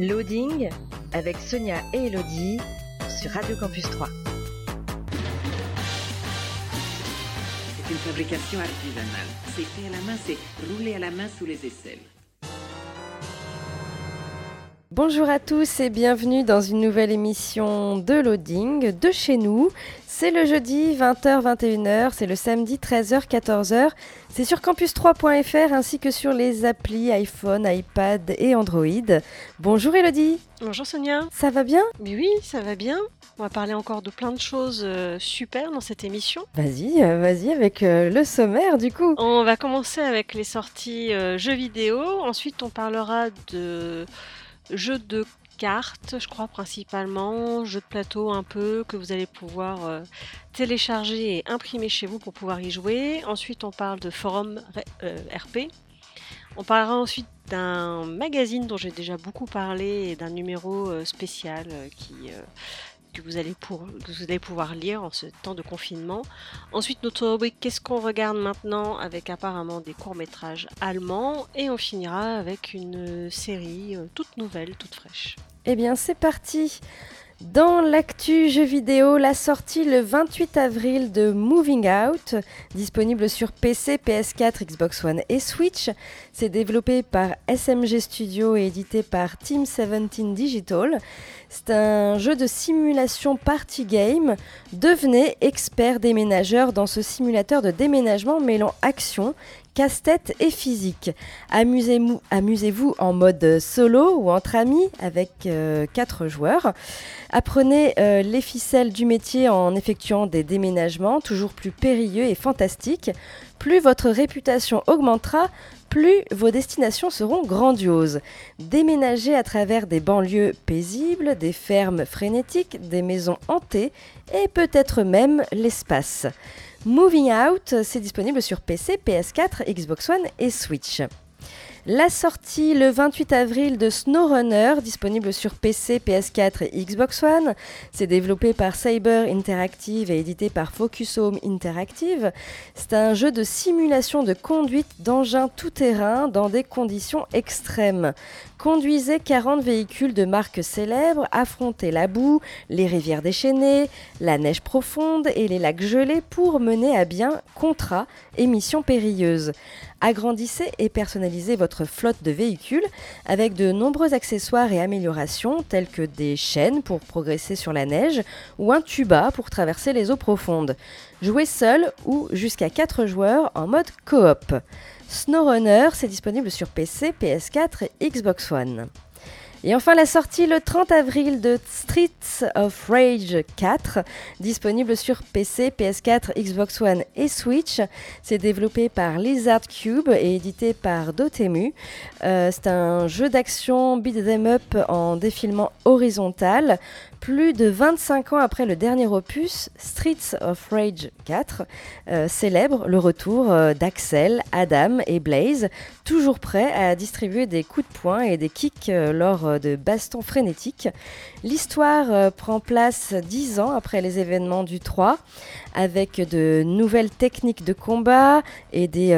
Loading avec Sonia et Elodie sur Radio Campus 3. C'est une fabrication artisanale. C'est fait à la main, c'est roulé à la main sous les aisselles. Bonjour à tous et bienvenue dans une nouvelle émission de Loading de chez nous. C'est le jeudi 20h-21h, c'est le samedi 13h-14h. C'est sur campus3.fr ainsi que sur les applis iPhone, iPad et Android. Bonjour Elodie. Bonjour Sonia. Ça va bien? Mais oui, ça va bien. On va parler encore de plein de choses euh, super dans cette émission. Vas-y, euh, vas-y avec euh, le sommaire du coup. On va commencer avec les sorties jeux vidéo. Ensuite, on parlera de jeux de cartes, je crois principalement, jeux de plateau un peu que vous allez pouvoir euh, télécharger et imprimer chez vous pour pouvoir y jouer. Ensuite, on parle de forum euh, RP. On parlera ensuite d'un magazine dont j'ai déjà beaucoup parlé et d'un numéro euh, spécial que vous allez pouvoir lire en ce temps de confinement. Ensuite, notre rubrique Qu'est-ce qu'on regarde maintenant? avec apparemment des courts-métrages allemands et on finira avec une série toute nouvelle, toute fraîche. Eh bien, c'est parti. Dans l'actu jeux vidéo, la sortie le 28 avril de Moving Out, disponible sur PC, PS4, Xbox One et Switch. C'est développé par SMG Studio et édité par Team 17 Digital. C'est un jeu de simulation party game. Devenez expert déménageur dans ce simulateur de déménagement mêlant action, casse-tête et physique. Amusez-vous amusez en mode solo ou entre amis avec 4 joueurs. Apprenez euh, les ficelles du métier en effectuant des déménagements toujours plus périlleux et fantastiques. Plus votre réputation augmentera, plus vos destinations seront grandioses. Déménagez à travers des banlieues paisibles, des fermes frénétiques, des maisons hantées et peut-être même l'espace. Moving Out, c'est disponible sur PC, PS4, Xbox One et Switch. La sortie le 28 avril de SnowRunner, disponible sur PC, PS4 et Xbox One. C'est développé par Cyber Interactive et édité par Focus Home Interactive. C'est un jeu de simulation de conduite d'engins tout-terrain dans des conditions extrêmes. Conduisez 40 véhicules de marques célèbres, affrontez la boue, les rivières déchaînées, la neige profonde et les lacs gelés pour mener à bien contrats et missions périlleuses. Agrandissez et personnalisez votre flotte de véhicules avec de nombreux accessoires et améliorations tels que des chaînes pour progresser sur la neige ou un tuba pour traverser les eaux profondes. Jouez seul ou jusqu'à 4 joueurs en mode coop. SnowRunner, c'est disponible sur PC, PS4 et Xbox One. Et enfin la sortie le 30 avril de Streets of Rage 4, disponible sur PC, PS4, Xbox One et Switch. C'est développé par Lizard Cube et édité par Dotemu. Euh, c'est un jeu d'action beat them up en défilement horizontal. Plus de 25 ans après le dernier opus, Streets of Rage 4 euh, célèbre le retour euh, d'Axel, Adam et Blaze, toujours prêts à distribuer des coups de poing et des kicks euh, lors de bastons frénétiques. L'histoire prend place 10 ans après les événements du 3, avec de nouvelles techniques de combat et des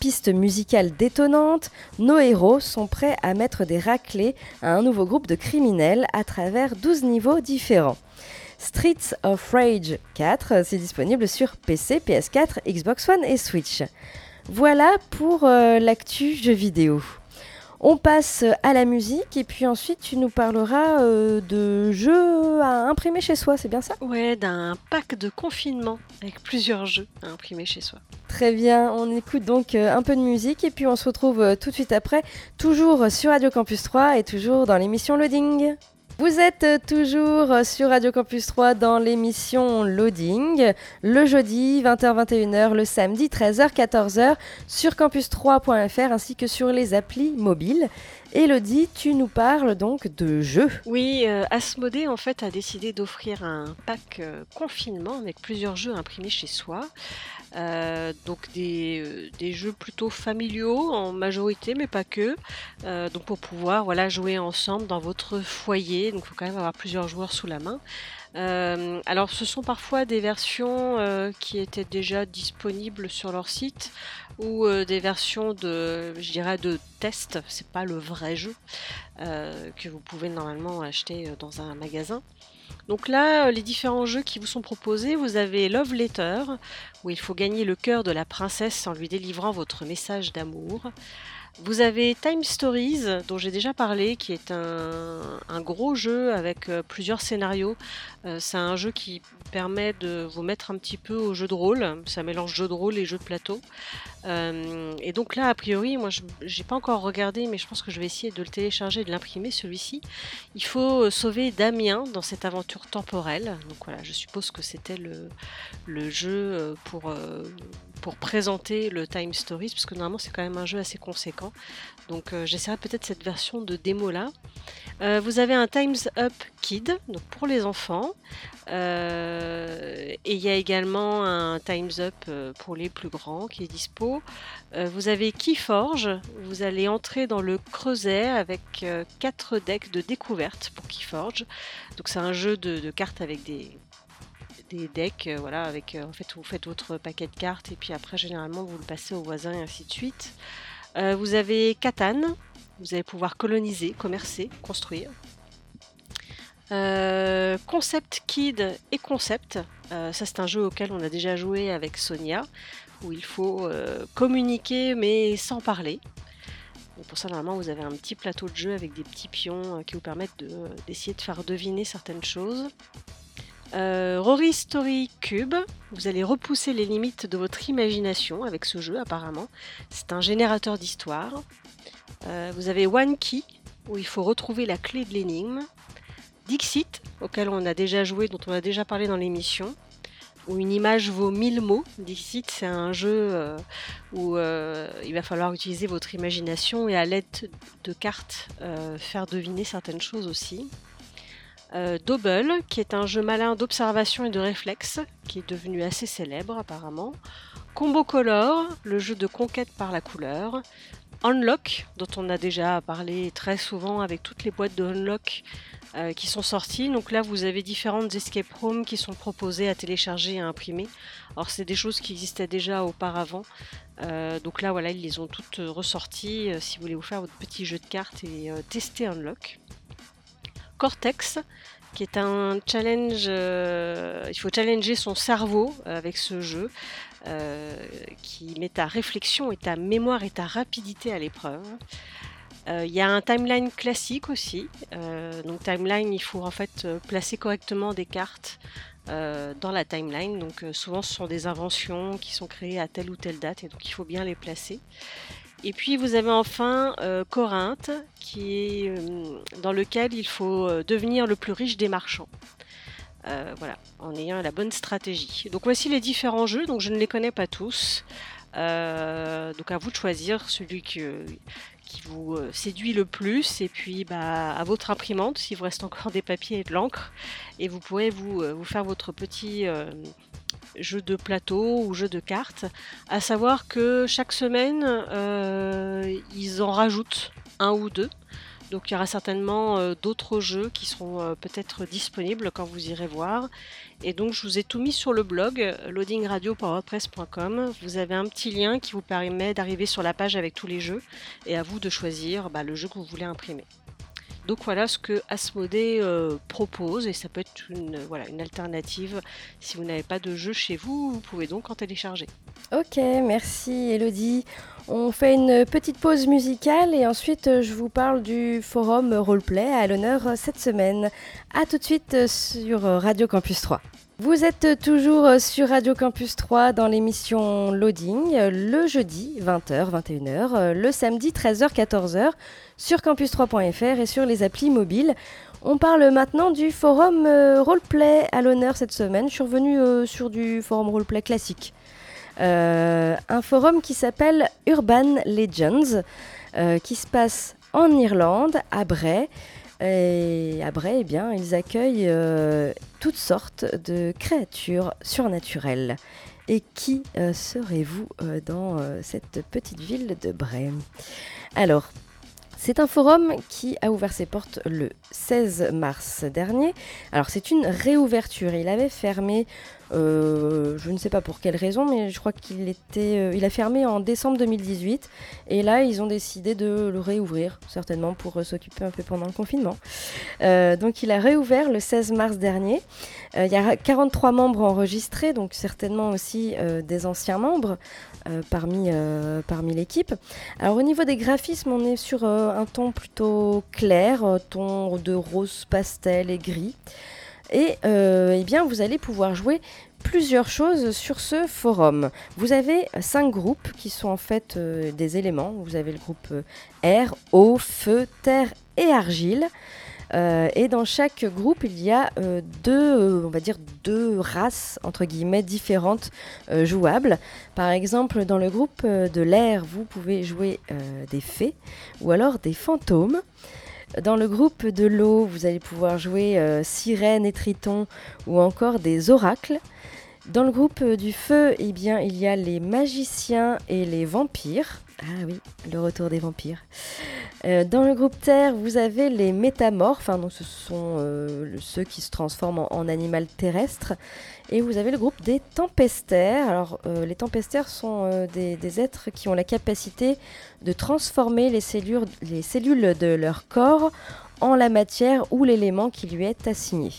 pistes musicales détonnantes. Nos héros sont prêts à mettre des raclés à un nouveau groupe de criminels à travers 12 niveaux différents. Streets of Rage 4, c'est disponible sur PC, PS4, Xbox One et Switch. Voilà pour euh, l'actu jeux vidéo. On passe à la musique et puis ensuite tu nous parleras euh, de jeux à imprimer chez soi, c'est bien ça? Ouais, d'un pack de confinement avec plusieurs jeux à imprimer chez soi. Très bien, on écoute donc euh, un peu de musique et puis on se retrouve euh, tout de suite après, toujours sur Radio Campus 3 et toujours dans l'émission Loading. Vous êtes euh, toujours euh, sur Radio Campus 3 dans l'émission Loading, le jeudi 20h-21h, le samedi 13h-14h sur campus3.fr ainsi que sur les applis mobiles. Elodie, tu nous parles donc de jeux. Oui, euh, en fait a décidé d'offrir un pack euh, confinement avec plusieurs jeux imprimés chez soi. Euh, donc des, euh, des jeux plutôt familiaux en majorité, mais pas que. Euh, donc pour pouvoir voilà jouer ensemble dans votre foyer. Donc il faut quand même avoir plusieurs joueurs sous la main. Alors ce sont parfois des versions qui étaient déjà disponibles sur leur site ou des versions de, je dirais, de test. C'est pas le vrai jeu que vous pouvez normalement acheter dans un magasin. Donc là, euh, les différents jeux qui vous sont proposés, vous avez Love Letter, où il faut gagner le cœur de la princesse en lui délivrant votre message d'amour. Vous avez Time Stories, dont j'ai déjà parlé, qui est un, gros jeu avec euh, plusieurs scénarios. Euh, c'est un jeu qui permet de vous mettre un petit peu au jeu de rôle. Ça mélange jeu de rôle et jeu de plateau. Euh, et donc là, a priori, moi, je n'ai pas encore regardé, mais je pense que je vais essayer de le télécharger et de l'imprimer, celui-ci. Il faut euh, sauver Damien dans cette aventure temporelle. Donc voilà, je suppose que c'était le, jeu euh, pour, pour présenter le Time Stories, parce que normalement, c'est quand même un jeu assez conséquent. Donc j'essaierai peut-être cette version de démo là. Euh, vous avez un Times Up Kid, donc pour les enfants. Et il y a également un Times Up pour les plus grands qui est dispo. Euh, vous avez Keyforge, vous allez entrer dans le creuset avec euh, quatre decks de découverte pour Keyforge. Donc c'est un jeu de, cartes avec des, decks, euh, voilà, avec vous faites votre paquet de cartes et puis après généralement vous le passez au voisin et ainsi de suite. Vous avez Catan, vous allez pouvoir coloniser, commercer, construire. Concept Kid et Concept, ça c'est un jeu auquel on a déjà joué avec Sonia, où il faut euh, communiquer mais sans parler. Pour ça, normalement, vous avez un petit plateau de jeu avec des petits pions euh, qui vous permettent de- euh, d'essayer de faire deviner certaines choses. Rory Story Cube, vous allez repousser les limites de votre imagination avec ce jeu apparemment. C'est un générateur d'histoire. Vous avez One Key, où il faut retrouver la clé de l'énigme. Dixit, auquel on a déjà joué, dont on a déjà parlé dans l'émission, où une image vaut 1000 mots. Dixit, c'est un jeu euh, où euh, il va falloir utiliser votre imagination et à l'aide de cartes euh, faire deviner certaines choses aussi. Double, qui est un jeu malin d'observation et de réflexe, qui est devenu assez célèbre apparemment. Combo Color, le jeu de conquête par la couleur. Unlock, dont on a déjà parlé très souvent avec toutes les boîtes de Unlock euh, qui sont sorties. Donc là, vous avez différentes escape rooms qui sont proposées à télécharger et à imprimer. Alors, c'est des choses qui existaient déjà auparavant. Euh, donc là, voilà, ils les ont toutes ressorties euh, si vous voulez vous faire votre petit jeu de cartes et tester Unlock. Cortex, qui est un challenge. il faut challenger son cerveau avec ce jeu, qui met ta réflexion et ta mémoire et ta rapidité à l'épreuve. Euh, Il y a un timeline classique aussi. Euh, donc timeline, il faut en fait euh, placer correctement des cartes euh, dans la timeline. Donc euh, souvent ce sont des inventions qui sont créées à telle ou telle date et donc il faut bien les placer. Et puis vous avez enfin euh, Corinthe, euh, dans lequel il faut euh, devenir le plus riche des marchands. Euh, voilà, en ayant la bonne stratégie. Donc voici les différents jeux. Donc je ne les connais pas tous. Euh, donc à vous de choisir celui qui vous euh, séduit le plus et puis bah, à votre imprimante s'il vous reste encore des papiers et de l'encre et vous pourrez vous, faire votre petit jeu de plateau ou jeu de cartes à savoir que chaque semaine ils en rajoutent un ou deux donc il y aura certainement euh, d'autres jeux qui seront euh, peut-être disponibles quand vous irez voir. Et donc je vous ai tout mis sur le blog euh, loadingradio.wordpress.com. Vous avez un petit lien qui vous permet d'arriver sur la page avec tous les jeux et à vous de choisir bah, le jeu que vous voulez imprimer. Donc voilà ce que Asmodée euh, propose et ça peut être une, une alternative. Si vous n'avez pas de jeu chez vous, vous pouvez donc en télécharger. Ok, merci Elodie. On fait une petite pause musicale et ensuite euh, je vous parle du forum roleplay à l'honneur euh, cette semaine. A tout de suite sur Radio Campus 3. Vous êtes toujours euh, sur Radio Campus 3 dans l'émission Loading, euh, le jeudi 20h, 21h, euh, le samedi 13h, 14h sur campus3.fr et sur les applis mobiles. On parle maintenant du forum roleplay à l'honneur cette semaine. Je suis revenue sur du forum roleplay classique. Un forum qui s'appelle Urban Legends, qui se passe en Irlande, à Bray. Et à Bray, eh bien, ils accueillent euh, toutes sortes de créatures surnaturelles. Et qui euh, serez-vous euh, dans cette petite ville de Bray Alors, c'est un forum qui a ouvert ses portes le 16 mars dernier. Alors c'est une réouverture. Il avait fermé, euh, je ne sais pas pour quelle raison, mais je crois qu'il était, euh, il a fermé en décembre 2018. Et là, ils ont décidé de le réouvrir, certainement pour euh, s'occuper un peu pendant le confinement. Donc il a réouvert le 16 mars dernier. Il y a 43 membres enregistrés, donc certainement aussi des anciens membres euh, parmi, euh, parmi l'équipe. Alors au niveau des graphismes, on est sur euh, un ton plutôt clair, ton de rose pastel et gris. Et eh bien, vous allez pouvoir jouer plusieurs choses sur ce forum. Vous avez cinq groupes qui sont en fait des éléments. Vous avez le groupe air, eau, feu, terre et argile. Euh, et dans chaque groupe, il y a euh, deux, euh, on va dire deux races entre guillemets différentes jouables. Par exemple, dans le groupe de l'air, vous pouvez jouer des fées ou alors des fantômes. Dans le groupe de l'eau, vous allez pouvoir jouer sirènes et tritons ou encore des oracles. Dans le groupe du feu, eh bien, il y a les magiciens et les vampires. Ah oui, le retour des vampires. Euh, dans le groupe terre, vous avez les métamorphes, hein, donc ce sont euh, ceux qui se transforment en, en animal terrestre. Et vous avez le groupe des tempestaires. Alors, euh, les tempestaires sont des, êtres qui ont la capacité de transformer les cellules, les cellules de leur corps en la matière ou l'élément qui lui est assigné.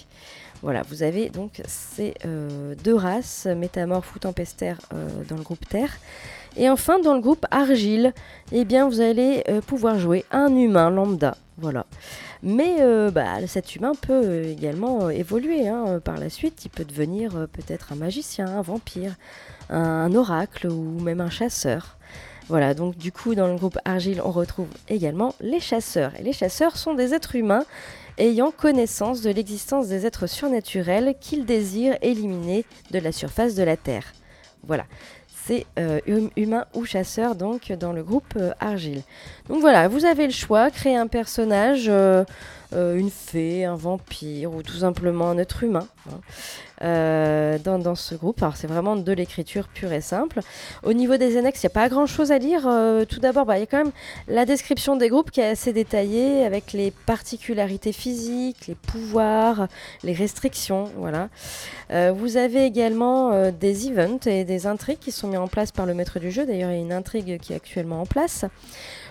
Voilà, vous avez donc ces deux races, métamorphes ou tempestaires, dans le groupe Terre. Et enfin, dans le groupe Argile, eh bien, vous allez euh, pouvoir jouer un humain lambda. Voilà. Mais euh, bah, cet humain peut euh, également évoluer hein, par la suite. Il peut devenir peut-être un magicien, un vampire, un, un oracle ou même un chasseur. Voilà, donc du coup, dans le groupe Argile, on retrouve également les chasseurs. Et les chasseurs sont des êtres humains ayant connaissance de l'existence des êtres surnaturels qu'ils désirent éliminer de la surface de la Terre. Voilà, euh, hum- humain ou chasseur donc dans le groupe euh, Argile. Donc voilà, vous avez le choix, créer un personnage, euh, une fée, un vampire ou tout simplement un être humain hein, dans, dans ce groupe. Alors c'est vraiment de l'écriture pure et simple. Au niveau des annexes, il n'y a pas grand chose à lire. Euh, tout d'abord, bah, il y a quand même la description des groupes qui est assez détaillée avec les particularités physiques, les pouvoirs, les restrictions. Voilà. Euh, vous avez également euh, des events et des intrigues qui sont mis en place par le maître du jeu. D'ailleurs, il y a une intrigue qui est actuellement en place.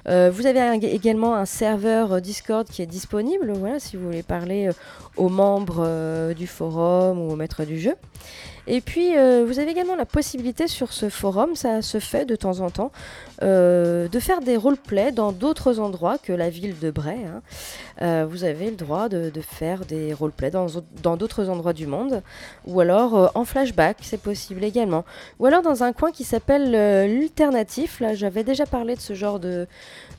Euh, vous avez également un serveur euh, Discord qui est disponible, si vous voulez parler euh, aux membres du forum ou au maître du jeu. Et puis, euh, vous avez également la possibilité sur ce forum, ça se fait de temps en temps, euh, de faire des roleplays dans d'autres endroits que la ville de Bray. hein. Euh, vous avez le droit de, faire des roleplays dans au- dans d'autres endroits du monde, ou alors en flashback, c'est possible également. Ou alors dans un coin qui s'appelle l'alternatif. Là, j'avais déjà parlé de ce genre de,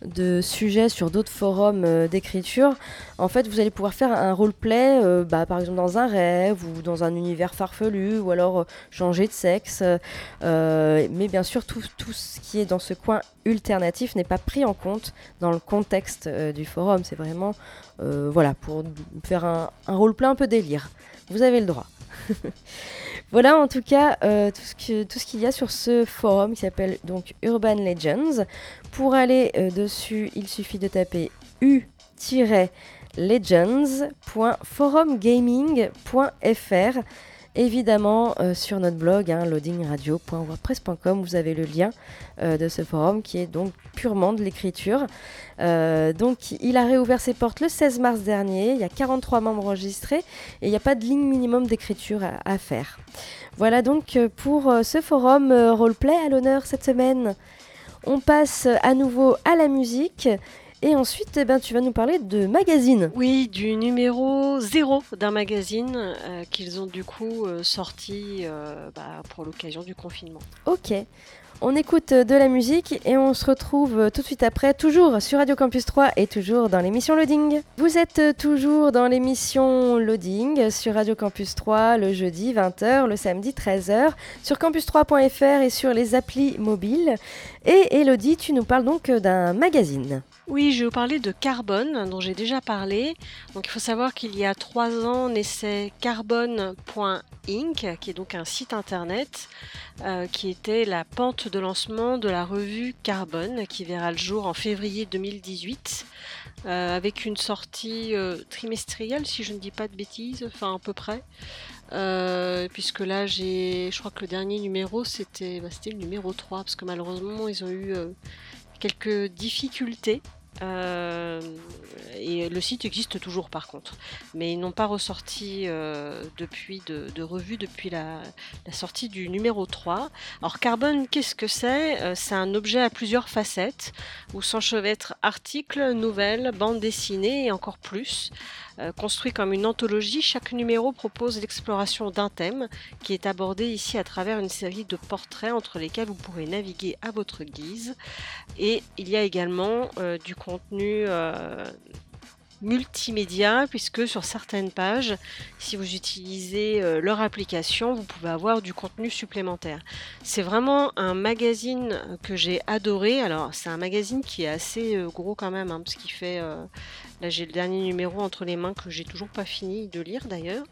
de sujet sur d'autres forums d'écriture. En fait, vous allez pouvoir faire un roleplay, bah, par exemple dans un rêve ou dans un univers farfelu, ou alors euh, changer de sexe. Euh, mais bien sûr, tout, tout ce qui est dans ce coin alternatif n'est pas pris en compte dans le contexte euh, du forum. C'est vraiment voilà, pour faire un, un roleplay un peu délire. Vous avez le droit. voilà en tout cas tout ce qu'il y a sur ce forum qui s'appelle donc Urban Legends. Pour aller dessus, il suffit de taper u-legends.forumgaming.fr. Évidemment, euh, sur notre blog, hein, loadingradio.wordpress.com, vous avez le lien euh, de ce forum qui est donc purement de l'écriture. Euh, donc, il a réouvert ses portes le 16 mars dernier. Il y a 43 membres enregistrés et il n'y a pas de ligne minimum d'écriture à, à faire. Voilà donc pour ce forum roleplay à l'honneur cette semaine. On passe à nouveau à la musique. Et ensuite, eh ben, tu vas nous parler de magazine. Oui, du numéro 0 d'un magazine euh, qu'ils ont du coup euh, sorti euh, bah, pour l'occasion du confinement. Ok. On écoute de la musique et on se retrouve tout de suite après, toujours sur Radio Campus 3 et toujours dans l'émission Loading. Vous êtes toujours dans l'émission Loading sur Radio Campus 3 le jeudi 20h, le samedi 13h, sur campus3.fr et sur les applis mobiles. Et Elodie, tu nous parles donc euh, d'un magazine. Oui, je vais vous parler de Carbone, dont j'ai déjà parlé. Donc il faut savoir qu'il y a trois ans naissait Carbone.inc, qui est donc un site internet euh, qui était la pente de lancement de la revue Carbone, qui verra le jour en février 2018, euh, avec une sortie trimestrielle, si je ne dis pas de bêtises, enfin à peu près. Puisque là, j'ai, je crois que le dernier numéro, c'était, bah, le numéro 3, parce que malheureusement, ils ont eu quelques difficultés euh, et le site existe toujours par contre, mais ils n'ont pas ressorti euh, depuis de, revue depuis la, sortie du numéro 3. Alors Carbone, qu'est-ce que c'est? Euh, C'est un objet à plusieurs facettes où s'enchevêtrent articles, nouvelles, bandes dessinées et encore plus. Construit comme une anthologie, chaque numéro propose l'exploration d'un thème qui est abordé ici à travers une série de portraits entre lesquels vous pourrez naviguer à votre guise. Et il y a également du euh, multimédia puisque sur certaines pages, si vous utilisez leur application, vous pouvez avoir du contenu supplémentaire. C'est vraiment un magazine que j'ai adoré. Alors c'est un magazine qui est assez gros quand même, hein, parce qu'il fait Là, j'ai le dernier numéro entre les mains que j'ai toujours pas fini de lire d'ailleurs,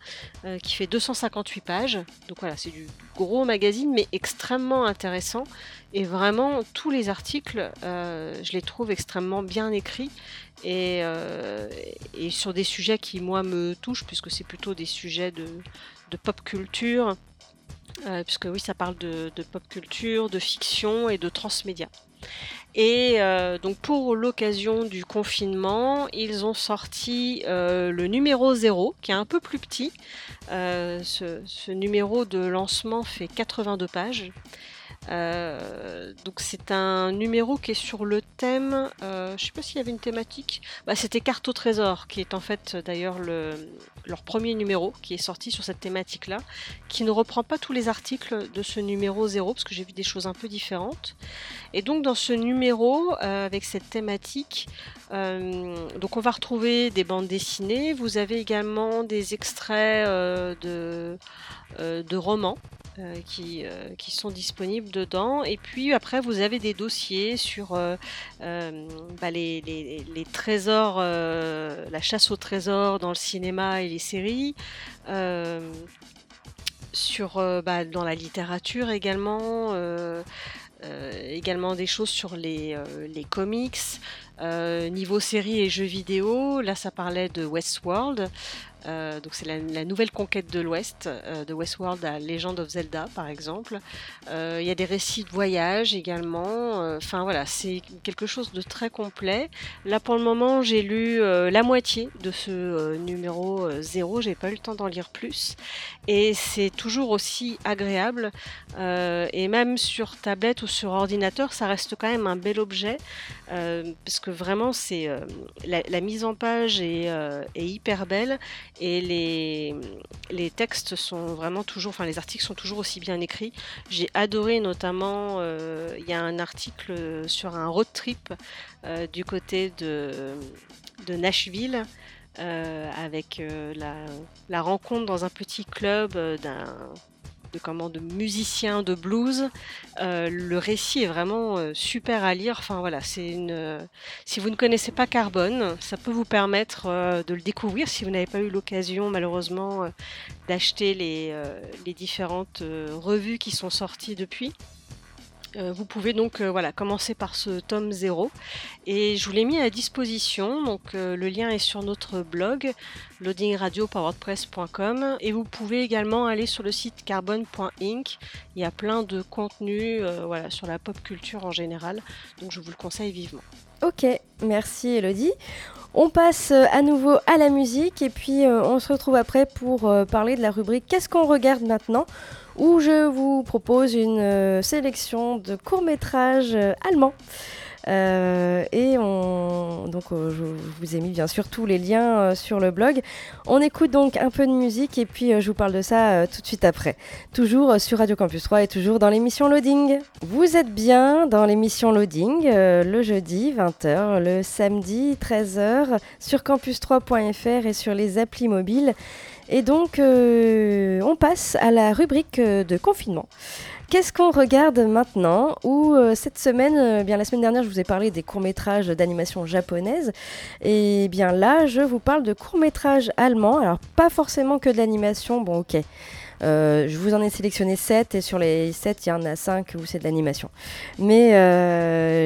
euh, qui fait 258 pages. Donc voilà, c'est du gros magazine, mais extrêmement intéressant. Et vraiment, tous les articles, euh, je les trouve extrêmement bien écrits et, euh, et, sur des sujets qui, moi, me touchent, puisque c'est plutôt des sujets de, pop culture. puisque oui, ça parle de, pop culture, de fiction et de transmédia. Et euh, donc pour l'occasion du confinement, ils ont sorti euh, le numéro 0, qui est un peu plus petit. Euh, ce, numéro de lancement fait 82 pages. Euh, donc c'est un numéro qui est sur le thème, euh, je sais pas s'il y avait une thématique, bah, c'était Carte au trésor, qui est en fait d'ailleurs le, leur premier numéro qui est sorti sur cette thématique-là, qui ne reprend pas tous les articles de ce numéro 0, parce que j'ai vu des choses un peu différentes. Et donc dans ce numéro, euh, avec cette thématique, donc on va retrouver des bandes dessinées, vous avez également des extraits de romans euh, qui, euh, qui, sont disponibles dedans. Et puis après, vous avez des dossiers sur euh, bah, les, les, trésors, la chasse aux trésors dans le cinéma et les séries. sur, bah, dans la littérature également, également des choses sur les, les comics, niveau séries et jeux vidéo. Là, ça parlait de Westworld. Euh, donc c'est la, nouvelle conquête de l'Ouest, euh, de Westworld à Legend of Zelda par exemple. Euh, il y a des récits de voyage également. Enfin voilà, c'est quelque chose de très complet. Là pour le moment j'ai lu la moitié de ce numéro 0, j'ai pas eu le temps d'en lire plus. Et c'est toujours aussi agréable. et même sur tablette ou sur ordinateur, ça reste quand même un bel objet. parce que vraiment c'est la, mise en page est hyper belle et les, les textes sont vraiment toujours, enfin les articles sont toujours aussi bien écrits. J'ai adoré notamment, euh, il y a un article sur un road trip euh, du côté de, de Nashville. Euh, avec la, la, rencontre dans un petit club d'un de comment de musiciens de blues. Euh, le récit est vraiment euh, super à lire. Enfin voilà, c'est une. Euh, si vous ne connaissez pas Carbone, ça peut vous permettre de le découvrir si vous n'avez pas eu l'occasion malheureusement d'acheter les, les différentes revues qui sont sorties depuis. Euh, vous pouvez donc euh, voilà, commencer par ce tome 0 et je vous l'ai mis à disposition. Donc euh, le lien est sur notre blog loadingradio.wordpress.com et vous pouvez également aller sur le site carbone.inc. Il y a plein de contenus voilà, sur la pop culture en général, donc je vous le conseille vivement. Ok, merci Elodie. On passe à nouveau à la musique et puis on se retrouve après pour parler de la rubrique Qu'est-ce qu'on regarde maintenant? Où je vous propose une euh, sélection de courts-métrages euh, allemands. Euh, et on, donc, je vous ai mis bien sûr tous les liens sur le blog. On écoute donc un peu de musique et puis je vous parle de ça tout de suite après. Toujours sur Radio Campus 3 et toujours dans l'émission Loading. Vous êtes bien dans l'émission Loading le jeudi 20h, le samedi 13h sur campus3.fr et sur les applis mobiles. Et donc, euh, on passe à la rubrique euh, de confinement. Qu'est-ce qu'on regarde maintenant Ou euh, cette semaine, bien la semaine dernière, je vous ai parlé des courts-métrages d'animation japonaise. Et bien là, je vous parle de courts-métrages allemands. Alors, pas forcément que de l'animation, bon, ok. Je vous en ai sélectionné 7 et sur les 7, il y en a 5 où c'est de l'animation. Mais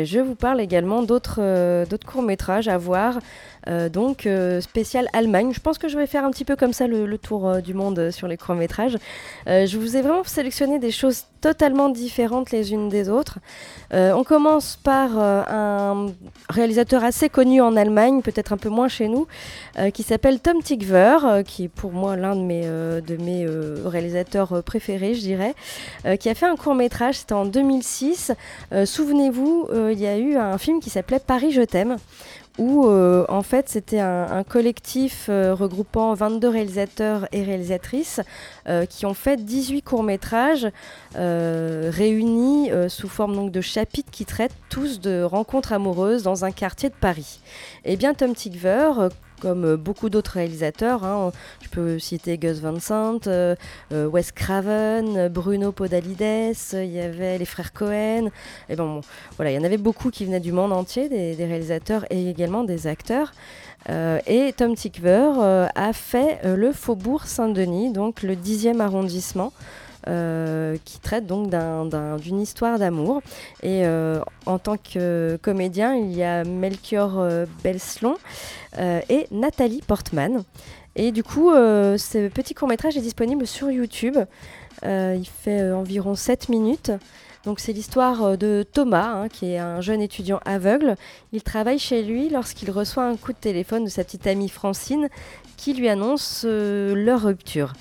je vous parle également d'autres courts-métrages à voir. Euh, donc euh, spécial Allemagne. Je pense que je vais faire un petit peu comme ça le, tour euh, du monde sur les courts-métrages. Euh, je vous ai vraiment sélectionné des choses totalement différentes les unes des autres. On commence par un réalisateur assez connu en Allemagne, peut-être un peu moins chez nous, qui s'appelle Tom Tykwer, qui est pour moi l'un de mes, de mes réalisateurs préférés, je dirais, qui a fait un court métrage, c'était en 2006. Euh, Souvenez-vous, il y a eu un film qui s'appelait Paris, je t'aime où euh, en fait c'était un, collectif euh, regroupant 22 réalisateurs et réalisatrices euh, qui ont fait 18 courts-métrages réunis sous forme donc de chapitres qui traitent tous de rencontres amoureuses dans un quartier de Paris. Et bien Tom euh, comme euh, beaucoup d'autres réalisateurs, hein, je peux citer Gus Van Sant, euh, euh, Wes Craven, Bruno Podalides, il y avait les frères Cohen, et bon, voilà, il y en avait beaucoup qui venaient du monde entier, des, réalisateurs et également des acteurs. Et Tom euh, a fait le Faubourg Saint-Denis, donc le 10e arrondissement. Euh, qui traite donc d'un- d'un- d'une histoire d'amour. Et euh, en tant que comédien, il y a Melchior euh, Belslon et Nathalie Portman. Et du coup, ce petit court-métrage est disponible sur YouTube. Il fait environ 7 minutes. Donc c'est l'histoire de Thomas, hein, qui est un jeune étudiant aveugle. Il travaille chez lui lorsqu'il reçoit un coup de téléphone de sa petite amie Francine qui lui annonce leur rupture.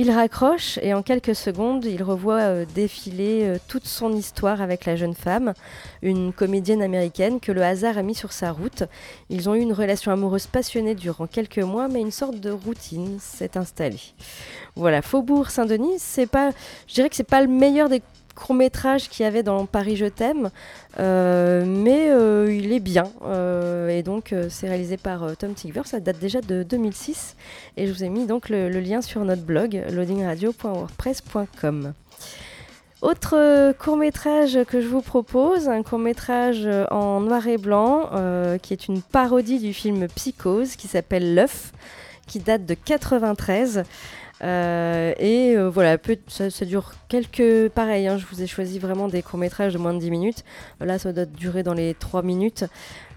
Il raccroche et en quelques secondes, il revoit euh, défiler euh, toute son histoire avec la jeune femme, une comédienne américaine que le hasard a mis sur sa route. Ils ont eu une relation amoureuse passionnée durant quelques mois, mais une sorte de routine s'est installée. Voilà, Faubourg Saint-Denis, c'est pas, je dirais que c'est pas le meilleur des courts-métrages qu'il y avait dans Paris Je t'aime, euh, mais euh, il est bien. Euh, et donc, c'est réalisé par Tom Tykwer, ça date déjà de 2006. Et je vous ai mis donc le, le lien sur notre blog, loadingradio.wordpress.com. Autre euh, court-métrage que je vous propose, un court-métrage euh, en noir et blanc, qui est une parodie du film Psychose, qui s'appelle L'œuf, qui date de 93. Euh, et euh, voilà, ça, dure quelques... Pareil, hein, je vous ai choisi vraiment des courts-métrages de moins de 10 minutes. Là, ça doit durer dans les 3 minutes.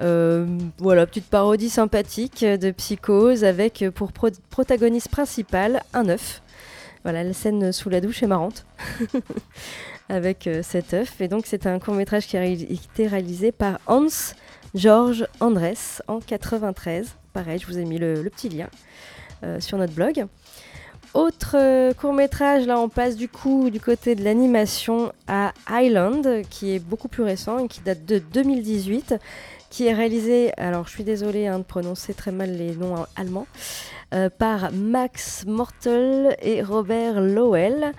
Euh, voilà, petite parodie sympathique de Psychose avec pour pro- protagoniste principale un œuf. Voilà, la scène sous la douche est marrante. avec cet œuf. Et donc, c'est un court-métrage qui a été réalisé par Hans George Andres en 93. Pareil, je vous ai mis le, petit lien sur notre blog. Autre euh, court-métrage, là on passe du coup du côté de l'animation à Island, qui est beaucoup plus récent et qui date de 2018, qui est réalisé, alors je suis désolée hein, de prononcer très mal les noms en allemand, euh, par Max Mortel et Robert Lowell.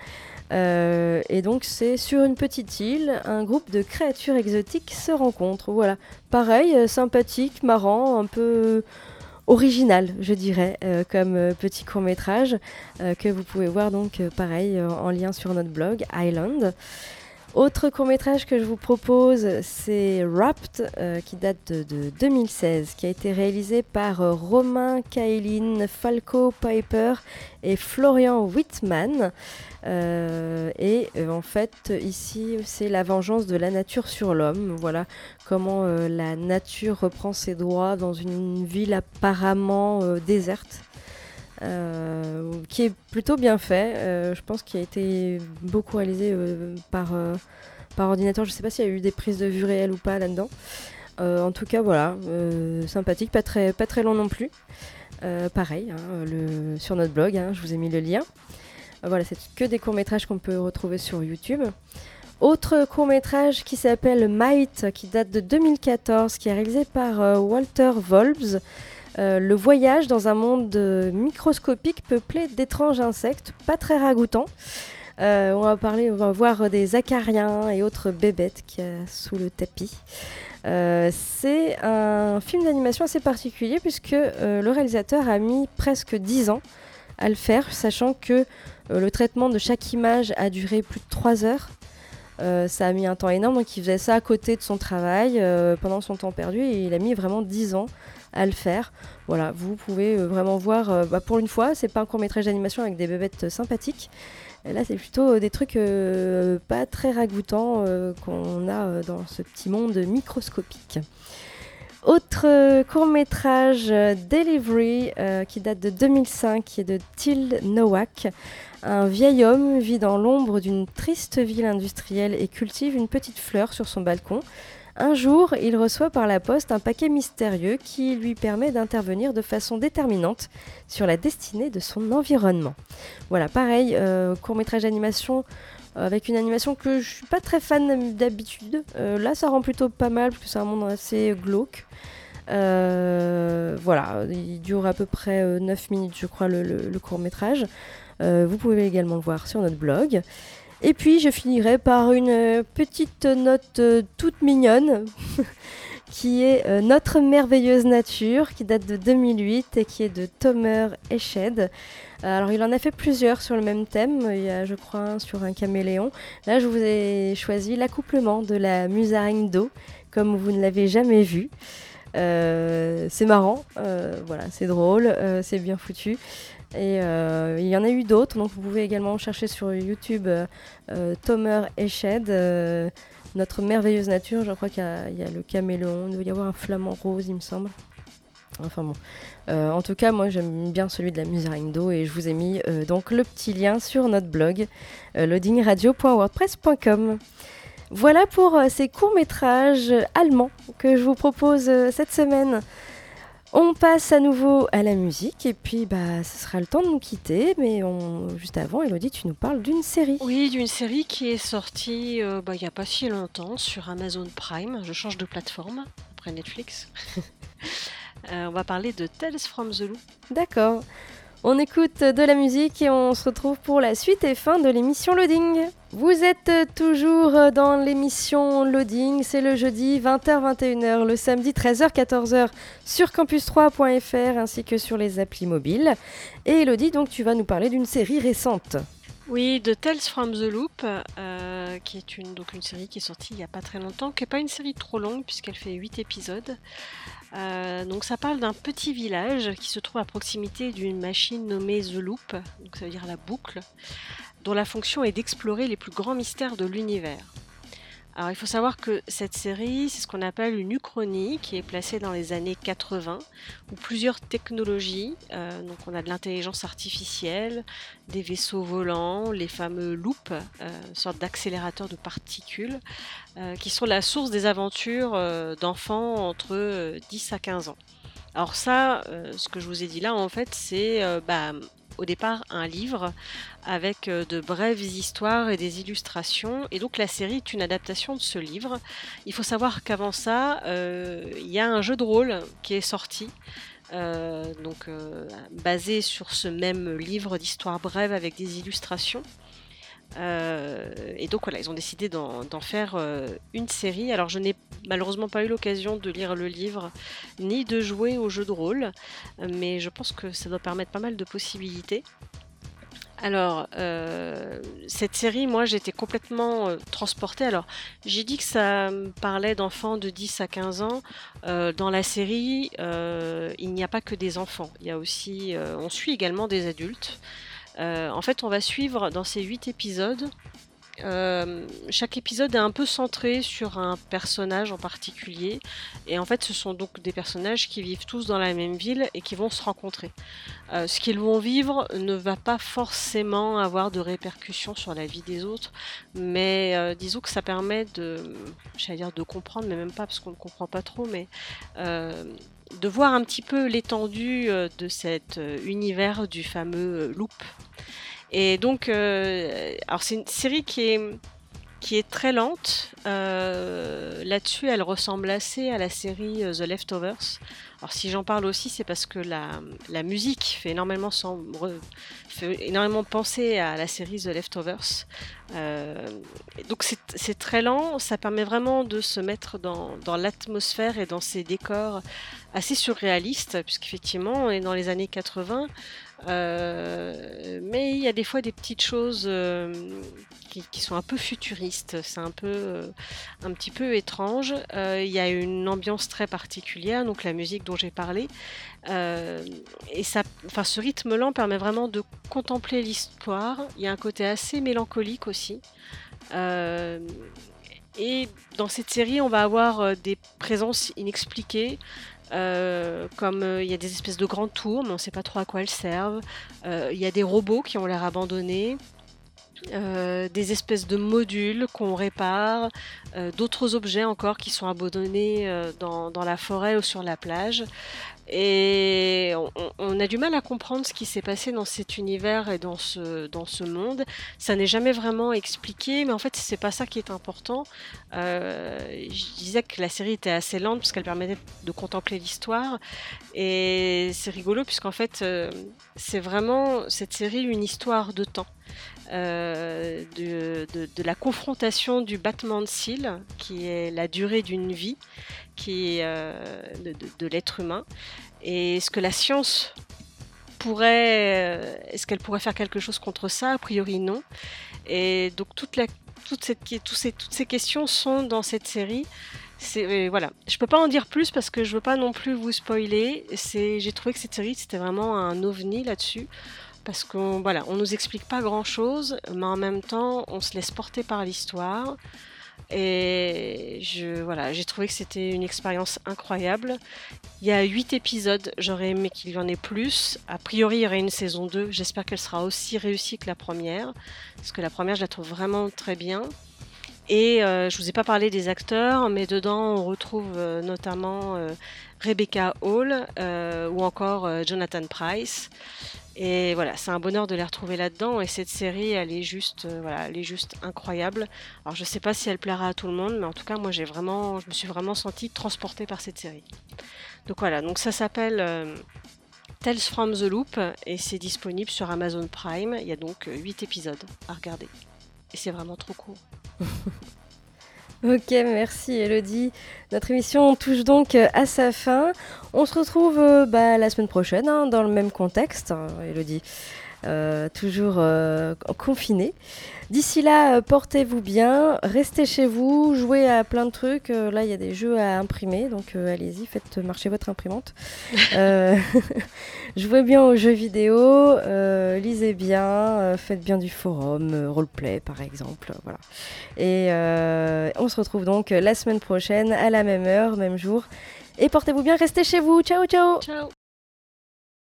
Euh, et donc c'est sur une petite île, un groupe de créatures exotiques se rencontrent. Voilà, pareil, sympathique, marrant, un peu original, je dirais, euh, comme euh, petit court métrage euh, que vous pouvez voir donc pareil en lien sur notre blog Island. Autre court métrage que je vous propose, c'est Wrapped, euh, qui date de, de 2016, qui a été réalisé par euh, Romain Kaelin, Falco Piper et Florian Whitman. Euh, et euh, en fait, ici, c'est la vengeance de la nature sur l'homme. Voilà comment euh, la nature reprend ses droits dans une ville apparemment déserte. Euh, qui est plutôt bien fait. Euh, je pense qu'il a été beaucoup réalisé euh, par, par ordinateur. Je ne sais pas s'il y a eu des prises de vue réelles ou pas là-dedans. En tout cas, voilà, sympathique, pas très, pas très long non plus. Pareil, hein, sur notre blog, hein, je vous ai mis le lien. Voilà, c'est que des courts-métrages qu'on peut retrouver sur YouTube. Autre court-métrage qui s'appelle Might, qui date de 2014, qui est réalisé par Walter Volbs. Euh, le voyage dans un monde euh, microscopique peuplé d'étranges insectes, pas très ragoûtants. Euh, on va parler, on va voir des acariens et autres bébêtes qu'il y a sous le tapis. C'est un film d'animation assez particulier puisque le réalisateur a mis presque 10 ans à le faire, sachant que le traitement de chaque image a duré plus de 3 heures. Euh, ça a mis un temps énorme, donc il faisait ça à côté de son travail euh, pendant son temps perdu et il a mis vraiment 10 ans à le faire. Voilà, vous pouvez euh, vraiment voir, bah, pour une fois, c'est pas un court métrage d'animation avec des bébêtes sympathiques. Là, c'est plutôt des trucs pas très ragoûtants qu'on a dans ce petit monde microscopique. Autre court métrage Delivery qui date de 2005 qui est de Till Nowak. Un vieil homme vit dans l'ombre d'une triste ville industrielle et cultive une petite fleur sur son balcon. Un jour, il reçoit par la poste un paquet mystérieux qui lui permet d'intervenir de façon déterminante sur la destinée de son environnement. Voilà, pareil, euh, court métrage d'animation euh, avec une animation que je suis pas très fan d'habitude. Euh, là, ça rend plutôt pas mal parce que c'est un monde assez glauque. Voilà, il dure à peu près euh, 9 minutes, je crois, le court métrage. Euh, vous pouvez également le voir sur notre blog. Et puis, je finirai par une euh, petite note euh, toute mignonne. qui est Notre merveilleuse nature, qui date de 2008 et qui est de Tomer Eshed. Alors, il en a fait plusieurs sur le même thème. Il y a, je crois, un sur un caméléon. Là, je vous ai choisi l'accouplement de la musaraigne d'eau, comme vous ne l'avez jamais vu. C'est marrant, voilà, c'est drôle, c'est bien foutu. Et euh, il y en a eu d'autres, donc vous pouvez également chercher sur YouTube euh, euh, Tomer Eshed, euh, notre merveilleuse nature. Je crois qu'il y, a- le caméléon, il doit y avoir un flamant rose, il me semble. Enfin bon. En tout cas, moi j'aime bien celui de la musaraigne d'eau et je vous ai mis donc le petit lien sur notre blog loadingradio.wordpress.com. Voilà pour ces courts-métrages allemands que je vous propose cette semaine. On passe à nouveau à la musique et puis bah ce sera le temps de nous quitter, mais on... juste avant, Elodie, tu nous parles d'une série. Oui, d'une série qui est sortie euh, bah, il n'y a pas si longtemps sur Amazon Prime. Je change de plateforme après Netflix. Euh, on va parler de Tales from the Loop. D'accord. On écoute de la musique et on se retrouve pour la suite et fin de l'émission Loading. Vous êtes toujours dans l'émission Loading, c'est le jeudi 20h-21h, le samedi 13h-14h sur campus3.fr ainsi que sur les applis mobiles. Et Elodie, donc tu vas nous parler d'une série récente. Oui, de Tales from the Loop, euh, qui est donc une série qui est sortie il n'y a pas très longtemps, qui n'est pas une série trop longue puisqu'elle fait 8 épisodes. Euh, donc ça parle d'un petit village qui se trouve à proximité d'une machine nommée The Loop, donc ça veut dire la boucle, dont la fonction est d'explorer les plus grands mystères de l'univers. Alors il faut savoir que cette série, c'est ce qu'on appelle une uchronie qui est placée dans les années 80, où plusieurs technologies, euh, donc on a de l'intelligence artificielle, des vaisseaux volants, les fameux loops, euh, sorte d'accélérateurs de particules, euh, qui sont la source des aventures euh, d'enfants entre euh, 10 à 15 ans. Alors ça, ce que je vous ai dit là, en fait, c'est bah, au départ un livre avec euh, de brèves histoires et des illustrations. Et donc la série est une adaptation de ce livre. Il faut savoir qu'avant ça, euh, il y a un jeu de rôle qui est sorti. euh, donc basé sur ce même livre d'histoires brèves avec des illustrations. Et donc voilà, ils ont décidé d'en faire une série. Alors je n'ai malheureusement pas eu l'occasion de lire le livre ni de jouer au jeu de rôle, mais je pense que ça doit permettre pas mal de possibilités. Alors, euh, cette série, moi, j'étais complètement euh, transportée. Alors, j'ai dit que ça parlait d'enfants de 10 à 15 ans. Euh, dans la série, il n'y a pas que des enfants. Il y a aussi, on suit également des adultes. En fait, on va suivre dans ces 8 épisodes. Euh, chaque épisode est un peu centré sur un personnage en particulier. Et en fait, ce sont donc des personnages qui vivent tous dans la même ville et qui vont se rencontrer. Euh, ce qu'ils vont vivre ne va pas forcément avoir de répercussions sur la vie des autres, mais euh, disons que ça permet de, j'allais dire de comprendre, mais même pas parce qu'on ne comprend pas trop, mais de voir un petit peu l'étendue de cet univers du fameux loop. Et donc, euh, alors c'est une série qui est qui est très lente. Euh, Là-dessus, elle ressemble assez à la série euh, The Leftovers. Alors si j'en parle aussi, c'est parce que la, la musique fait énormément, re- fait énormément penser à la série The Leftovers. Donc c'est très lent, ça permet vraiment de se mettre dans, dans l'atmosphère et dans ces décors assez surréalistes, puisqu'effectivement on est dans les années 80. Euh, mais il y a des fois des petites choses euh, qui, sont un peu futuristes. C'est un euh, un petit peu étrange. Il y a une ambiance très particulière, donc la musique dont j'ai parlé. Et ça, enfin, ce rythme lent permet vraiment de contempler l'histoire. Il y a un côté assez mélancolique aussi. Et dans cette série, on va avoir des présences inexpliquées. Euh, comme euh, il y a des espèces de grandes tours, mais on ne sait pas trop à quoi elles servent. Euh, Il y a des robots qui ont l'air abandonnés. des espèces de modules qu'on répare, d'autres objets encore qui sont abandonnés dans la forêt ou sur la plage. Et on, a du mal à comprendre ce qui s'est passé dans cet univers et dans ce, dans ce monde. Ça n'est jamais vraiment expliqué, mais en fait, c'est pas ça qui est important. Euh, je disais que la série était assez lente parce qu'elle permettait de contempler l'histoire. Et c'est rigolo puisqu'en fait, euh, c'est vraiment cette série une histoire de temps. Euh, de, la confrontation du battement de cils, qui est la durée d'une vie, qui est euh, de, l'être humain, et est-ce que la science pourrait, euh, est-ce qu'elle pourrait faire quelque chose contre ça? A priori non. Et donc toute la, toute cette, tous ces, toutes ces questions sont dans cette série. Euh, voilà, je peux pas en dire plus parce que je veux pas non plus vous spoiler. J'ai trouvé que cette série c'était vraiment un ovni là-dessus parce qu'on voilà, on nous explique pas grand chose, mais en même temps on se laisse porter par l'histoire. Et je, voilà, j'ai trouvé que c'était une expérience incroyable. Il y a 8 épisodes, j'aurais aimé qu'il y en ait plus. A priori, il y aurait une saison 2. J'espère qu'elle sera aussi réussie que la première. Parce que la première, je la trouve vraiment très bien. Et euh, je vous ai pas parlé des acteurs, mais dedans, on retrouve euh, notamment euh, Rebecca Hall euh, ou encore Jonathan Price. Et voilà, c'est un bonheur de les retrouver là-dedans. Et cette série, elle est juste, euh, voilà, elle est juste incroyable. Alors, je sais pas si elle plaira à tout le monde, mais en tout cas, moi, j'ai vraiment, je me suis vraiment sentie transportée par cette série. Donc voilà, donc ça s'appelle euh, Tales from the Loop et c'est disponible sur Amazon Prime. Il y a donc 8 épisodes à regarder. Et c'est vraiment trop court. Ok, merci Elodie. Notre émission touche donc euh, à sa fin. On se retrouve euh, bah, la semaine prochaine hein, dans le même contexte, hein, Elodie. Euh, toujours euh, confiné. D'ici là, euh, portez-vous bien, restez chez vous, jouez à plein de trucs. Euh, là, il y a des jeux à imprimer, donc euh, allez-y, faites marcher votre imprimante. Jouez bien aux jeux vidéo, lisez bien, faites bien du forum, roleplay par exemple. Voilà. Et on se retrouve donc la semaine prochaine à la même heure, même jour. Et portez-vous bien, restez chez vous. Ciao, ciao Ciao